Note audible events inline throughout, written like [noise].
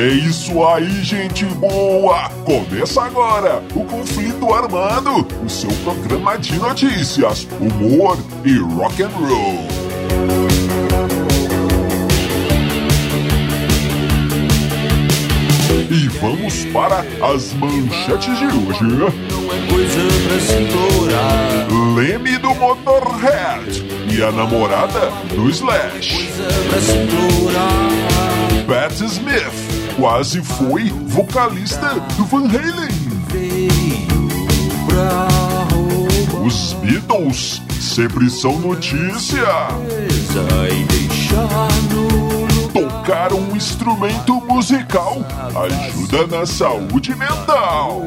É isso aí, gente boa! Começa agora o Conflito Armado, o seu programa de notícias, humor e rock and roll. E vamos para as manchetes de hoje. Não é coisa pra se. Leme do Motorhead e a namorada do Slash. Pat Smith quase foi vocalista do Van Halen. Os Beatles sempre são notícia. Tocar um instrumento musical ajuda na saúde mental.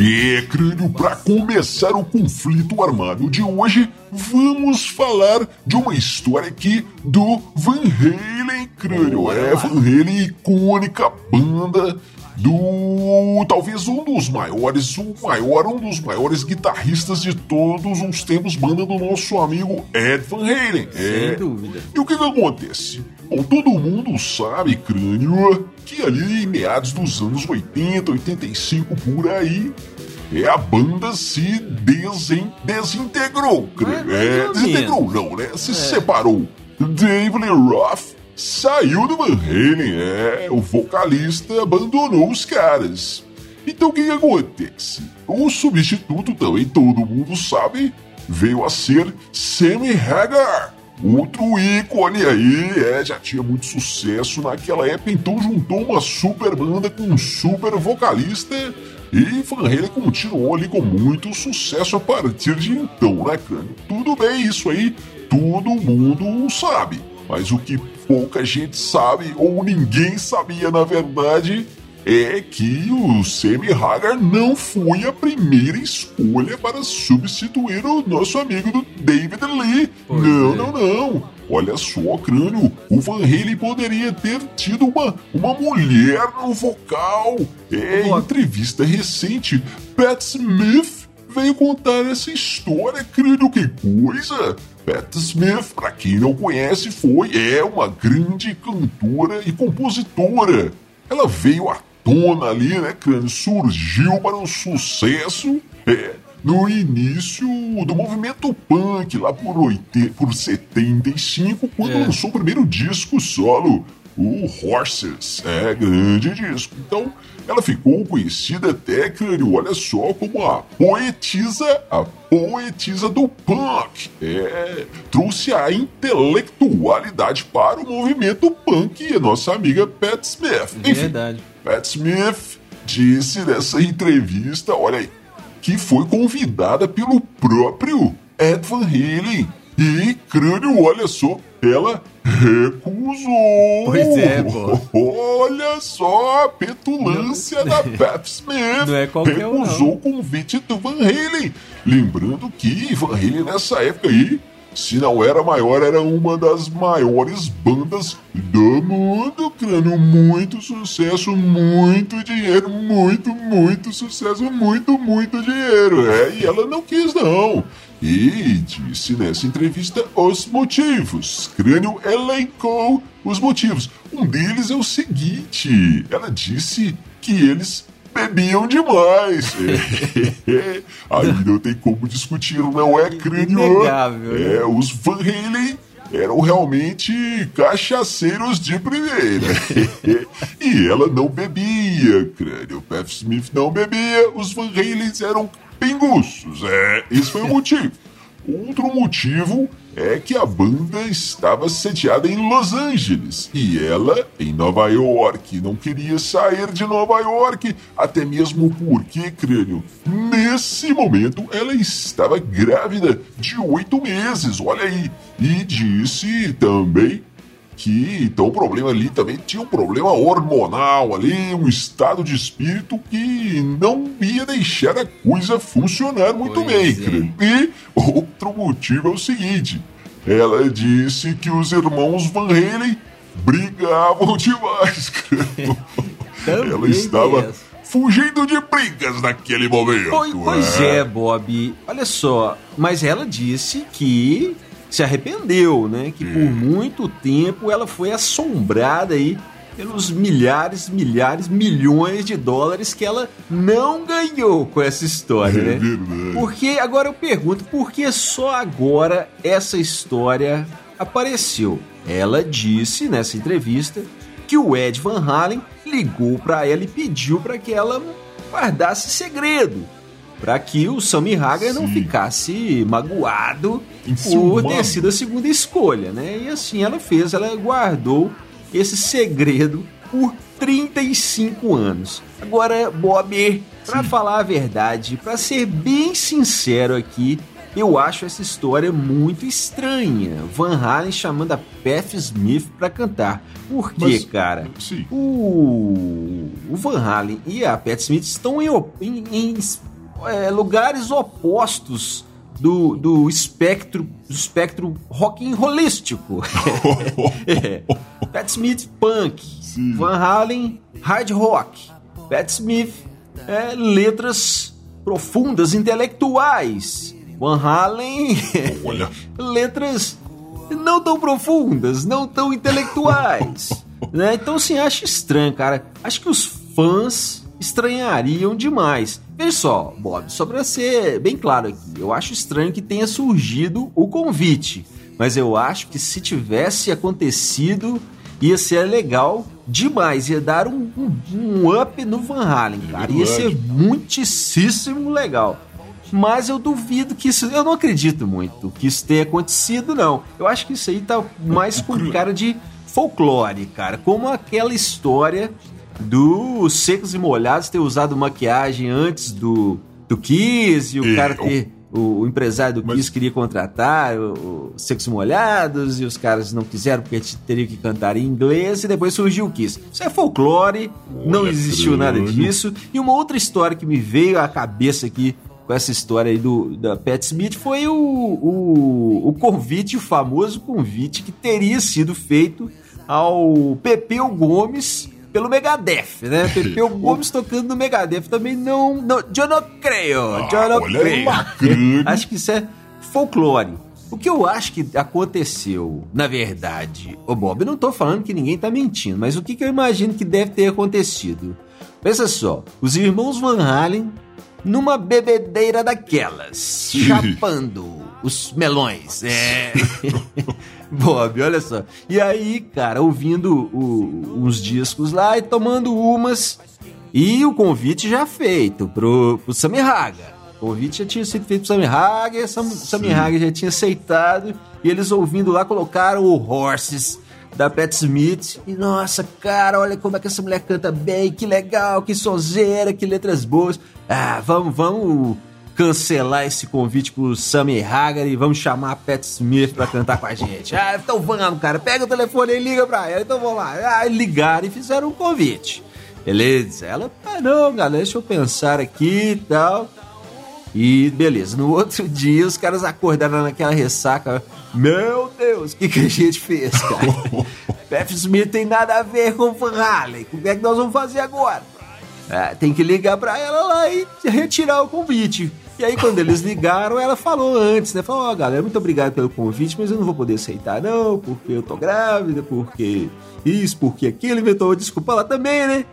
E, crânio, para começar o conflito armado de hoje, vamos falar de uma história aqui do Van Halen, crânio. É, Van Halen, icônica banda do talvez um dos maiores, o maior, um dos maiores guitarristas de todos os tempos, banda do nosso amigo Ed Van Halen. Sem É. dúvida. E o que que acontece? Bom, todo mundo sabe, crânio, que ali em meados dos anos 80, 85 por aí, é, a banda se desen, desintegrou, crânio. Mais É, ou desintegrou não, né? Se separou. Dave Lee Roth saiu do Van Halen, é, o vocalista abandonou os caras. Então o que, que acontece? O substituto também, todo mundo sabe, veio a ser Sammy Hagar. Outro ícone aí, é, já tinha muito sucesso naquela época, então juntou uma super banda com um super vocalista e Van Halen continuou ali com muito sucesso a partir de então, né, Crânio? Tudo bem, isso aí todo mundo sabe. Mas o que pouca gente sabe, ou ninguém sabia na verdade, é que o Sammy Hagar não foi a primeira escolha para substituir o nosso amigo do David Lee. Pois não, é. não, não. Olha só, crânio, o Van Halen poderia ter tido uma, uma mulher no vocal. É, em entrevista recente, Pat Smith veio contar essa história, crânio, que coisa. Pat Smith, pra quem não conhece, foi, é uma grande cantora e compositora. Ela veio à tona ali, né, crânio? Surgiu para um sucesso é, no início do movimento punk, lá por, 80, por 75, quando É. lançou o primeiro disco solo, o Horses. É, grande disco. Então, ela ficou conhecida até, crânio, olha só, como a poetisa, a poetisa do punk. É, trouxe a intelectualidade para o movimento punk e a nossa amiga Pat Smith. Enfim, Verdade. Pat Smith disse nessa entrevista, olha aí, que foi convidada pelo próprio Ed Van Halen. E, crânio, olha só, ela recusou. Pois é, pô. Olha só a petulância da Pat Smith. Não é qualquer um, Recusou o convite do Van Halen. Lembrando que Van Halen nessa época aí, se não era maior, era uma das maiores bandas do mundo, crânio. Muito sucesso, muito dinheiro, muito, muito sucesso, muito, muito dinheiro. É, e ela não quis, não. E disse nessa entrevista os motivos. Crânio elencou os motivos. Um deles é o seguinte: ela disse que eles bebiam demais. [laughs] Aí não tem como discutir, não é crânio? Inegável, né? É, os Van Halen eram realmente cachaceiros de primeira. [laughs] e ela não bebia, crânio. Pat Smith não bebia, os Van Halen eram pinguços. É, esse foi o motivo. Outro motivo é que a banda estava sediada em Los Angeles e ela em Nova York. Não queria sair de Nova York, até mesmo porque, crânio, nesse momento ela estava grávida de oito meses, olha aí. E disse também que então o problema ali também tinha um problema hormonal ali, um estado de espírito que não ia deixar a coisa funcionar muito Pois bem, é. E outro motivo é o seguinte: ela disse que os irmãos Van Halen brigavam [laughs] demais, Ela estava fugindo de brigas naquele momento. Pois, pois é, Bob. Olha só, mas ela disse que se arrependeu, né? Que por muito tempo ela foi assombrada aí pelos milhares, milhares, milhões de dólares que ela não ganhou com essa história, É né? Porque agora eu pergunto, por que só agora essa história apareceu? Ela disse nessa entrevista que o Ed Van Halen ligou para ela e pediu para que ela guardasse segredo, para que o Sammy Hagar não ficasse magoado por ter sido a segunda escolha, né? E assim ela fez, ela guardou esse segredo por 35 anos. Agora, Bob, pra falar a verdade, pra ser bem sincero aqui, eu acho essa história muito estranha. Van Halen chamando a Beth Smith pra cantar. Por quê, Mas- cara? Sim. O, o Van Halen e a Pat Smith estão em, em- em, é, lugares opostos do, do espectro do espectro rock and rollístico. [laughs] [laughs] é. Pat Smith punk, Sim. Van Halen hard rock, Pat Smith é, letras profundas intelectuais, Van Halen [laughs] letras não tão profundas, não tão intelectuais. né? Então, assim, acho estranho, cara. Acho que os fãs estranhariam demais. Veja só, Bob, só pra ser bem claro aqui, eu acho estranho que tenha surgido o convite, mas eu acho que se tivesse acontecido, ia ser legal demais, ia dar um, um- um up no Van Halen, cara. Ia ser muitíssimo legal. Mas eu duvido que isso. Eu não acredito muito que isso tenha acontecido, não. Eu acho que isso aí tá mais com cara de folclore, cara. Como aquela história do Secos e Molhados ter usado maquiagem antes do, do Kiss e o É, cara o- ter. O, o empresário do Mas- Kiss queria contratar o, o Secos e Molhados e os caras não quiseram porque t- teria que cantar em inglês e depois surgiu o Kiss. Isso é folclore, não Olha, existiu nada disso. E uma outra história que me veio à cabeça aqui com essa história aí do, da Pat Smith foi o, o, o convite, o famoso convite que teria sido feito ao Pepeu Gomes pelo Megadeth, né? Pepeu Gomes [laughs] tocando no Megadeth também não, não eu não creio, eu não olha creio. Acho que isso é folclore. O que eu acho que aconteceu, na verdade, ô Bob, eu não tô falando que ninguém tá mentindo, mas o que, que eu imagino que deve ter acontecido? Pensa só, os irmãos Van Halen numa bebedeira daquelas, chapando os melões. É. [laughs] [laughs] Bob, olha só. E aí, cara, ouvindo o- uns discos lá e tomando umas. E o convite já feito pro, pro Sammy Haga. O convite já tinha sido feito pro Sammy Haga, e Sam, Sammy Haga já tinha aceitado. E eles ouvindo lá colocaram o Horses da Pat Smith. E nossa, cara, olha como é que essa mulher canta bem, que legal, que sonzeira, que letras boas. Ah, vamos, vamos cancelar esse convite pro Sammy Hagar e vamos chamar a Pat Smith pra cantar com a gente. Ah, então vamos, cara, pega o telefone e liga pra ela, então vamos lá. Ah, ligaram e fizeram um convite. Beleza? Ela, ah, não, galera, deixa eu pensar aqui e tal. E beleza, no outro [laughs] dia os caras acordaram naquela ressaca. Meu Deus, o que, que a gente fez, cara? [laughs] Pat Smith tem nada a ver com o Van Halen. Como é que nós vamos fazer agora? Ah, tem que ligar pra ela lá e retirar o convite. E aí, quando eles ligaram, ela falou antes, né? Falou, ó, galera, muito obrigado pelo convite, mas eu não vou poder aceitar, não, porque eu tô grávida, porque isso, porque aquilo, inventou desculpa lá também, né?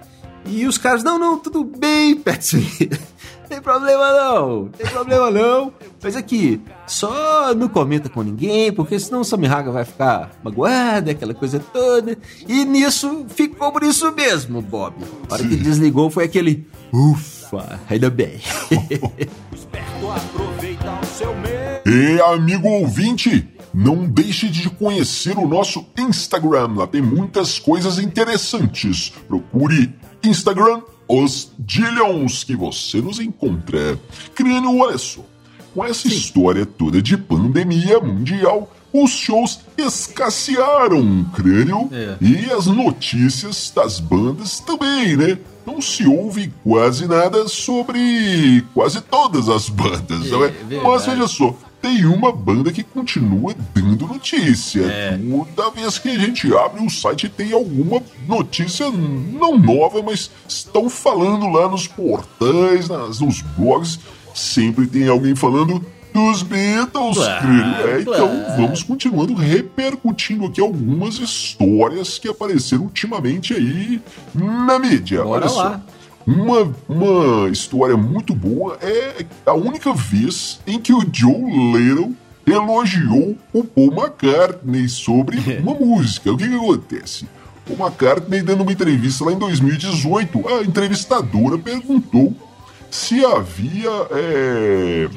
E os caras, não, não, tudo bem, Smith. [laughs] Tem problema não, tem problema não. Mas aqui, só não comenta com ninguém, porque senão o Sammy Haga vai ficar magoado, aquela coisa toda. E nisso, ficou por isso mesmo, Bob. A hora que desligou foi aquele, ufa, ainda bem. Esperto aproveita o seu medo. E amigo ouvinte, não deixe de conhecer o nosso Instagram. Lá tem muitas coisas interessantes. Procure Instagram Os Dillions que você nos encontra. Crânio, olha só. Com essa história toda de pandemia mundial, os shows escassearam, crânio, É. e as notícias das bandas também, né? Não se ouve quase nada sobre quase todas as bandas, não é? verdade. Mas veja só, tem uma banda que continua dando notícia. É. Toda vez que a gente abre o site tem alguma notícia não nova, mas estão falando lá nos portais, nas, nos blogs. Sempre tem alguém falando dos Beatles, Claro. É, então claro. vamos continuando repercutindo aqui algumas histórias que apareceram ultimamente aí na mídia. Bora Olha só. lá. Uma, uma história muito boa é a única vez em que o Joe Little elogiou o Paul McCartney sobre [laughs] uma música. O que, que acontece? O McCartney, dando uma entrevista lá em 2018, a entrevistadora perguntou se havia é,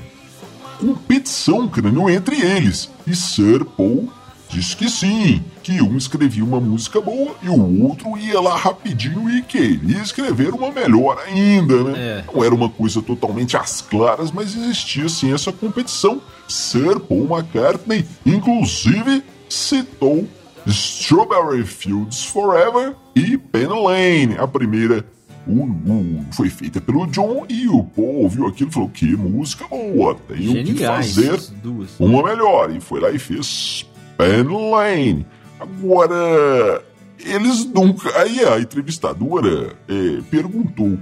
competição crânio entre eles. E Sir Paul disse que sim, que um escrevia uma música boa e o outro ia lá rapidinho e queria escrever uma melhor ainda, né? É. Não era uma coisa totalmente às claras, mas existia sim essa competição. Sir Paul McCartney, inclusive, citou Strawberry Fields Forever e Pen Lane, a primeira o, o- foi feita pelo John e o Paul ouviu aquilo e falou: que música boa, tenho que Geniais. fazer as duas. uma melhor. E foi lá e fez Pen Lane. Agora, eles nunca. Aí a entrevistadora eh, perguntou: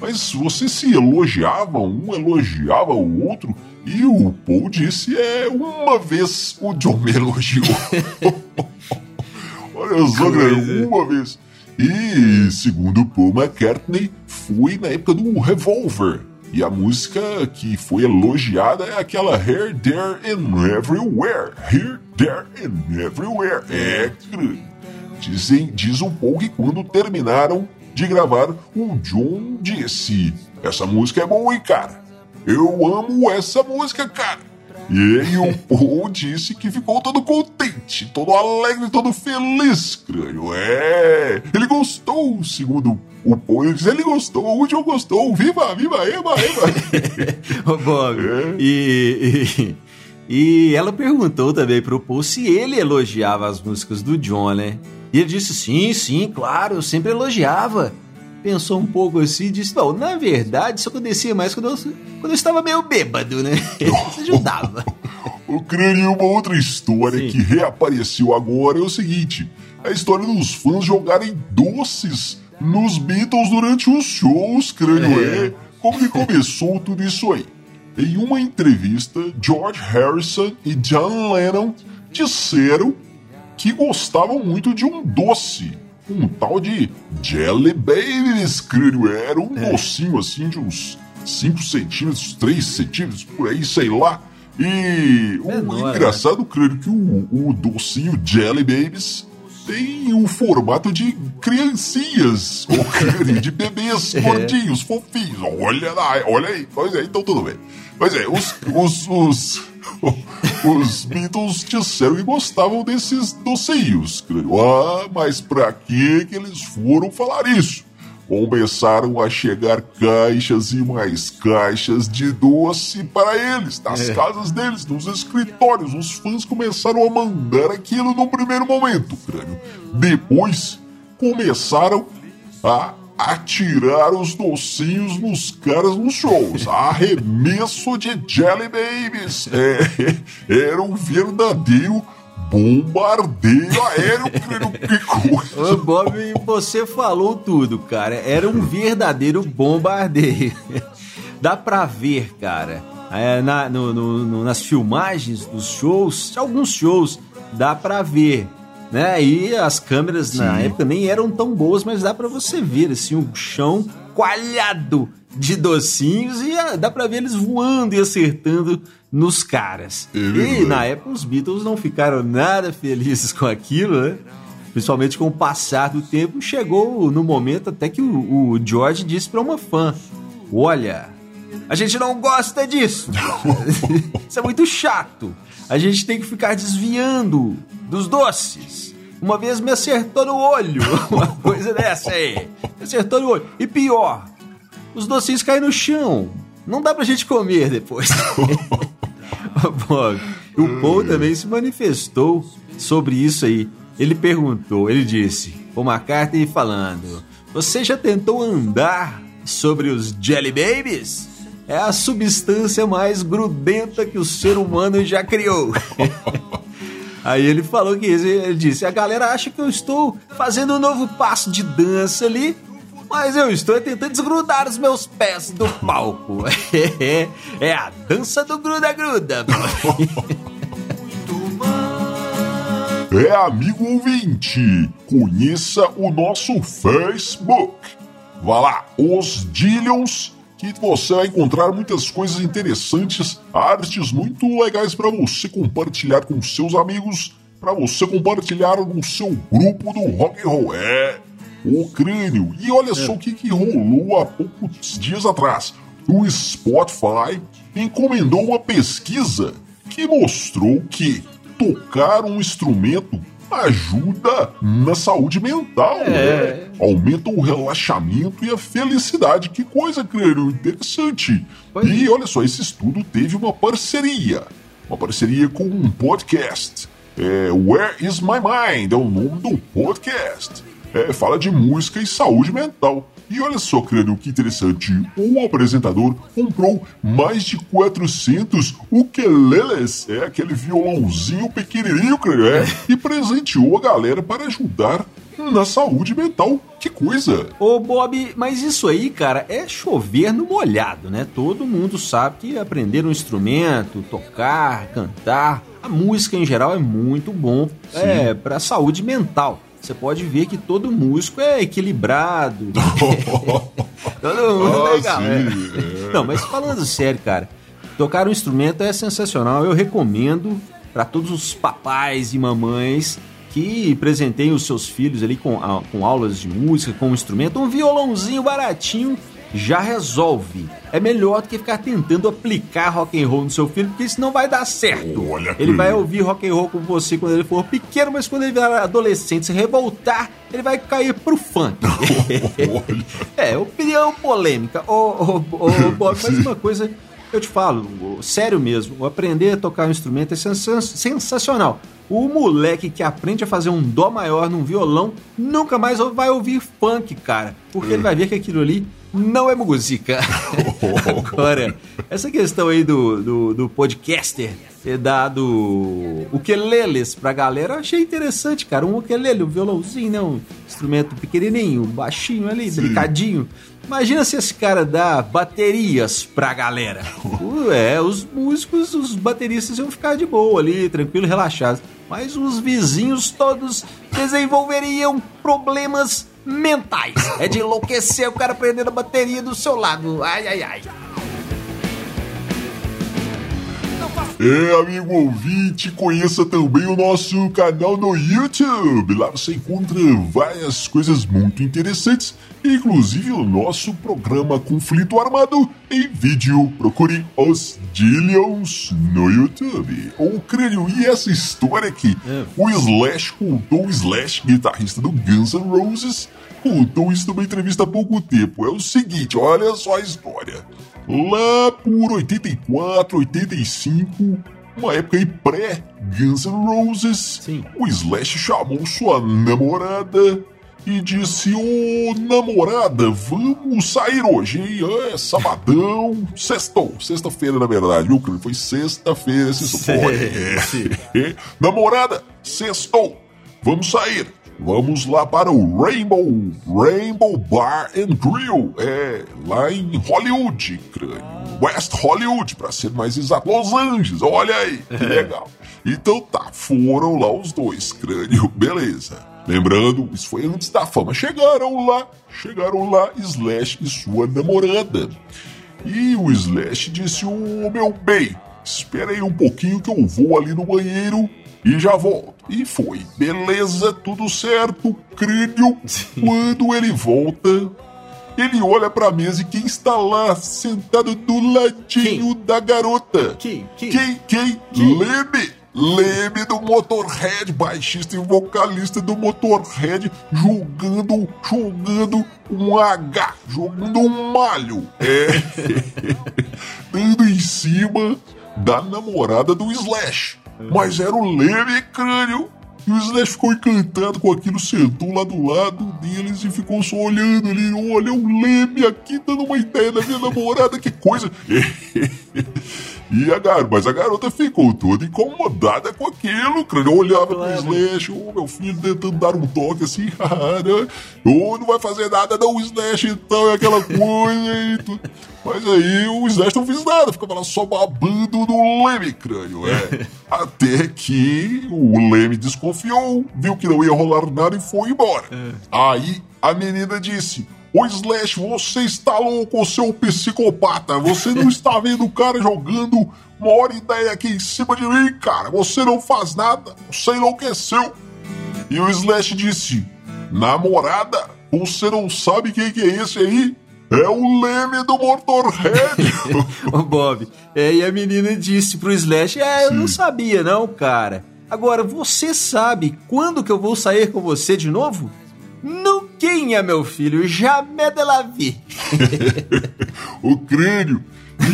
Mas vocês se elogiavam? Um elogiava o outro? E o Paul disse: É, uma vez o John me elogiou. [laughs] Olha só, galera, uma vez. E, segundo Paul McCartney, foi na época do Revolver. E a música que foi elogiada é aquela Here, There and Everywhere. Here, There and Everywhere. É. Dizem, diz o Paul que quando terminaram de gravar, o John disse: Essa música é boa, hein, cara? Eu amo essa música, cara. E aí o Paul disse que ficou todo contente, todo alegre, todo feliz, crânio. É, ele gostou, segundo o Paul. Ele disse, ele gostou, o John gostou. Viva, viva, eba, eba. [laughs] Ô, Bob, É. e, e, e ela perguntou também pro Paul se ele elogiava as músicas do John, né? E ele disse, sim, sim, claro, eu sempre elogiava. Pensou um pouco assim e disse, não, na verdade isso acontecia mais quando eu, quando eu estava meio bêbado, né? [laughs] Isso ajudava. [laughs] O crânio, uma outra história Sim. que reapareceu agora é o seguinte: a história dos fãs jogarem doces nos Beatles durante os shows, crânio. É. É. Como que começou [laughs] tudo isso aí? Em uma entrevista, George Harrison e John Lennon disseram que gostavam muito de um doce. Um tal de Jelly Babies, crânio. Era um docinho assim de uns 5 centímetros, 3 centímetros, por aí, sei lá. E o Menor, engraçado, crânio, que o, o docinho Jelly Babies tem o formato de criancinhas, [laughs] ou crânio, de bebês gordinhos, fofinhos. Olha lá, olha aí. Pois é, então tudo bem. Pois é, os, os, os, [laughs] os Beatles disseram que gostavam desses crânio. Ah, mas pra que que eles foram falar isso? Começaram a chegar caixas e mais caixas de doce para eles, nas casas deles, nos escritórios. Os fãs começaram a mandar aquilo no primeiro momento, crânio. Depois, começaram a atirar os docinhos nos caras nos shows. Arremesso de Jelly Babies. É, [laughs] era um verdadeiro bombardeio aéreo. Que coisa. Ô, Bob, você falou tudo, cara. Era um verdadeiro bombardeio. [laughs] Dá pra ver, cara. é, na- no- no- nas filmagens dos shows, alguns shows, dá pra ver. Né? E as câmeras na Sim. época nem eram tão boas, mas dá pra você ver assim, o chão coalhado de docinhos e ah, dá pra ver eles voando e acertando nos caras. É e na época os Beatles não ficaram nada felizes com aquilo, né? Principalmente com o passar do tempo, chegou no momento até que o, o George disse pra uma fã: Olha, a gente não gosta disso. [laughs] Isso é muito chato. A gente tem que ficar desviando dos doces. Uma vez me acertou no olho, [laughs] uma coisa dessa aí. Me acertou no olho. E pior, os docinhos caem no chão. Não dá pra gente comer depois. [laughs] O Paul também se manifestou sobre isso aí. Ele perguntou, ele disse, o McCartney falando, você já tentou andar sobre os Jelly Babies? É a substância mais grudenta que o ser humano já criou. [laughs] Aí ele falou que ele disse: a galera acha que eu estou fazendo um novo passo de dança ali, mas eu estou tentando desgrudar os meus pés do palco. [laughs] é a dança do gruda-gruda. [laughs] É, amigo ouvinte, conheça o nosso Facebook. Vá lá, os Dillions, que você vai encontrar muitas coisas interessantes, artes muito legais para você compartilhar com seus amigos, para você compartilhar no seu grupo do rock and roll. É, o crânio. E olha só o que, que rolou há poucos dias atrás. O Spotify encomendou uma pesquisa que mostrou que tocar um instrumento ajuda na saúde mental, é. né? Aumenta o relaxamento e a felicidade. Que coisa, creio, interessante. Pois e é. olha só, esse estudo teve uma parceria. Uma parceria com um podcast. É, Where is My Mind? É o nome do podcast. É, fala de música e saúde mental. E olha só, crânio, que interessante. O apresentador comprou mais de 400 ukeleles, é aquele violãozinho pequenininho, crânio, é, e presenteou a galera para ajudar na saúde mental. Que coisa! Ô Bob, mas isso aí, cara, é chover no molhado, né? Todo mundo sabe que aprender um instrumento, tocar, cantar, a música em geral é muito bom é, para a saúde mental você pode ver que todo músico é equilibrado. [laughs] todo mundo ah, legal. É. Não, mas falando sério, cara, tocar um instrumento é sensacional. Eu recomendo para todos os papais e mamães que presentem os seus filhos ali com, com aulas de música, com um instrumento, um violãozinho baratinho já resolve. É melhor do que ficar tentando aplicar rock and roll no seu filho, porque isso não vai dar certo. Olha ele vai ouvir rock and roll com você quando ele for pequeno, mas quando ele virar adolescente, se revoltar, ele vai cair pro funk. [laughs] [laughs] é, opinião polêmica. Ô, ô, ô, [laughs] Bob, mas uma coisa eu te falo, sério mesmo, aprender a tocar um instrumento é sensacional. O moleque que aprende a fazer um dó maior num violão nunca mais vai ouvir funk, cara. Porque ele vai ver que aquilo ali não é música. [laughs] Agora, essa questão aí do, do, do podcaster ter dado ukeleles pra galera, eu achei interessante, cara. Um ukelele, um violãozinho, né? Um instrumento pequenininho, baixinho ali, Sim. delicadinho. Imagina se esse cara dá baterias pra galera. [laughs] é, os músicos, os bateristas iam ficar de boa ali, tranquilo, relaxados. Mas os vizinhos todos desenvolveriam problemas mentais. É de enlouquecer o cara prendendo a bateria do seu lado. Ai, ai, ai. É, amigo ouvinte, conheça também o nosso canal no YouTube. Lá você encontra várias coisas muito interessantes, inclusive o nosso programa Conflito Armado em vídeo. Procure os Dillions no YouTube. O crânio, e essa história aqui? É. O Slash contou, o Slash, guitarrista do Guns N' Roses, contou isso numa entrevista há pouco tempo. É o seguinte, olha só a história. Lá por 84, 85, uma época aí pré-Guns N' Roses, Sim. o Slash chamou sua namorada e disse: Ô namorada, vamos sair hoje, hein? É sabadão, sextou, sexta-feira na verdade, viu? Foi sexta-feira, se É. [laughs] [laughs] namorada, sextou, vamos sair. Vamos lá para o Rainbow, Rainbow Bar and Grill, é lá em Hollywood, crânio. West Hollywood, para ser mais exato, Los Angeles, olha aí, que [laughs] legal. Então tá, foram lá os dois, crânio, beleza. Lembrando, isso foi antes da fama. Chegaram lá, chegaram lá Slash e sua namorada. E o Slash disse: Ô oh, meu bem, espera aí um pouquinho que eu vou ali no banheiro e já volto. E foi. Beleza, tudo certo, crânio. [laughs] Quando ele volta, ele olha pra mesa e quem está lá, sentado do ladinho quem? da garota? Quem? Quem? Quem? Quem? quem? Leme. Leme do Motorhead, baixista e vocalista do Motorhead, jogando, jogando um H, jogando um malho. É. [laughs] Dando em cima da namorada do Slash. Mas era o Leme Crânio. E o Slash ficou encantado com aquilo, sentou lá do lado deles e ficou só olhando ali. Olha, o Leme aqui dando uma ideia da minha namorada, que coisa. [laughs] E a garota, mas a garota ficou toda incomodada com aquilo, crânio. Eu olhava claro. pro Slash, o oh, meu filho tentando dar um toque assim, [laughs] né? oh, não vai fazer nada não, o Slash então, é aquela coisa e tudo. Mas aí o Slash não fez nada, ficava lá só babando no Leme, crânio, é. [laughs] Até que o Leme desconfiou, viu que não ia rolar nada e foi embora. É. Aí a menina disse: Ô Slash, você está louco, seu psicopata. Você não está vendo o cara jogando maior ideia aqui em cima de mim, cara. Você não faz nada. Você enlouqueceu. E o Slash disse: Namorada, você não sabe quem que é esse aí? É o Leme do Motorhead. [laughs] Ô Bob, é, e a menina disse pro Slash: É, eu Sim. não sabia, não, cara. Agora, você sabe quando que eu vou sair com você de novo? Nuquinha, meu filho, jamais de la [laughs] vie. o crânio.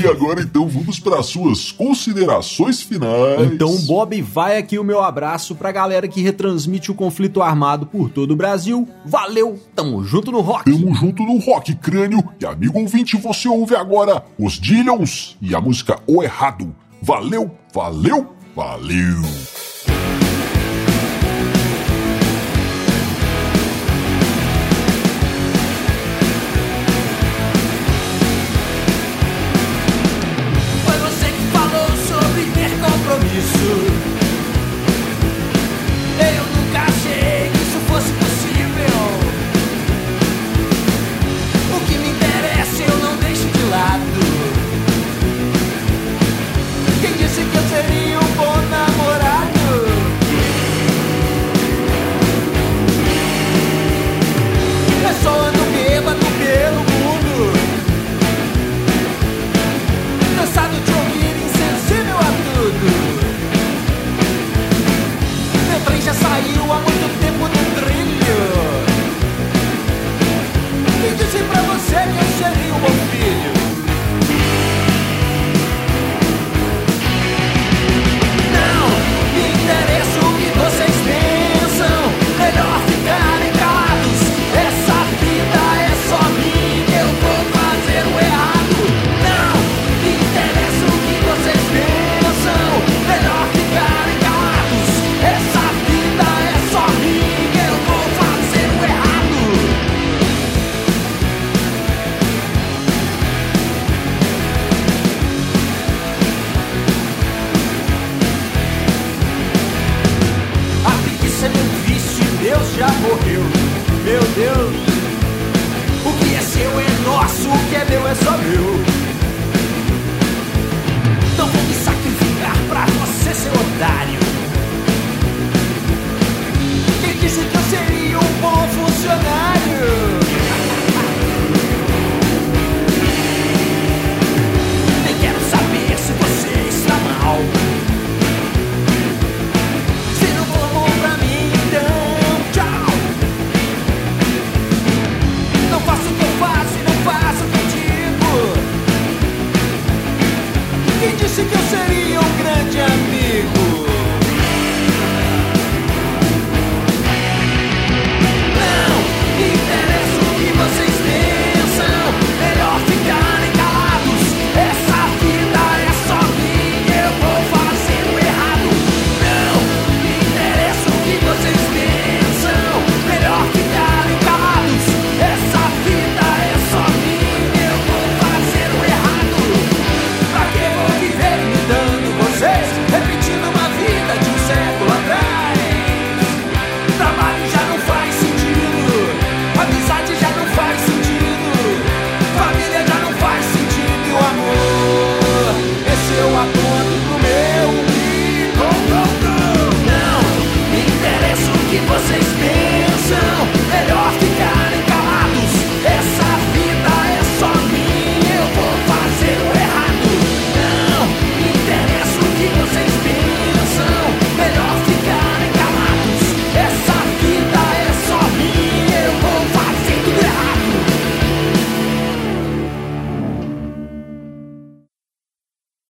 E agora então vamos para as suas considerações finais. Então, Bob, vai aqui o meu abraço pra galera que retransmite o conflito armado por todo o Brasil. Valeu, tamo junto no rock. Tamo junto no rock, crânio. E amigo ouvinte, você ouve agora os Dillions e a música O Errado. Valeu, valeu, valeu.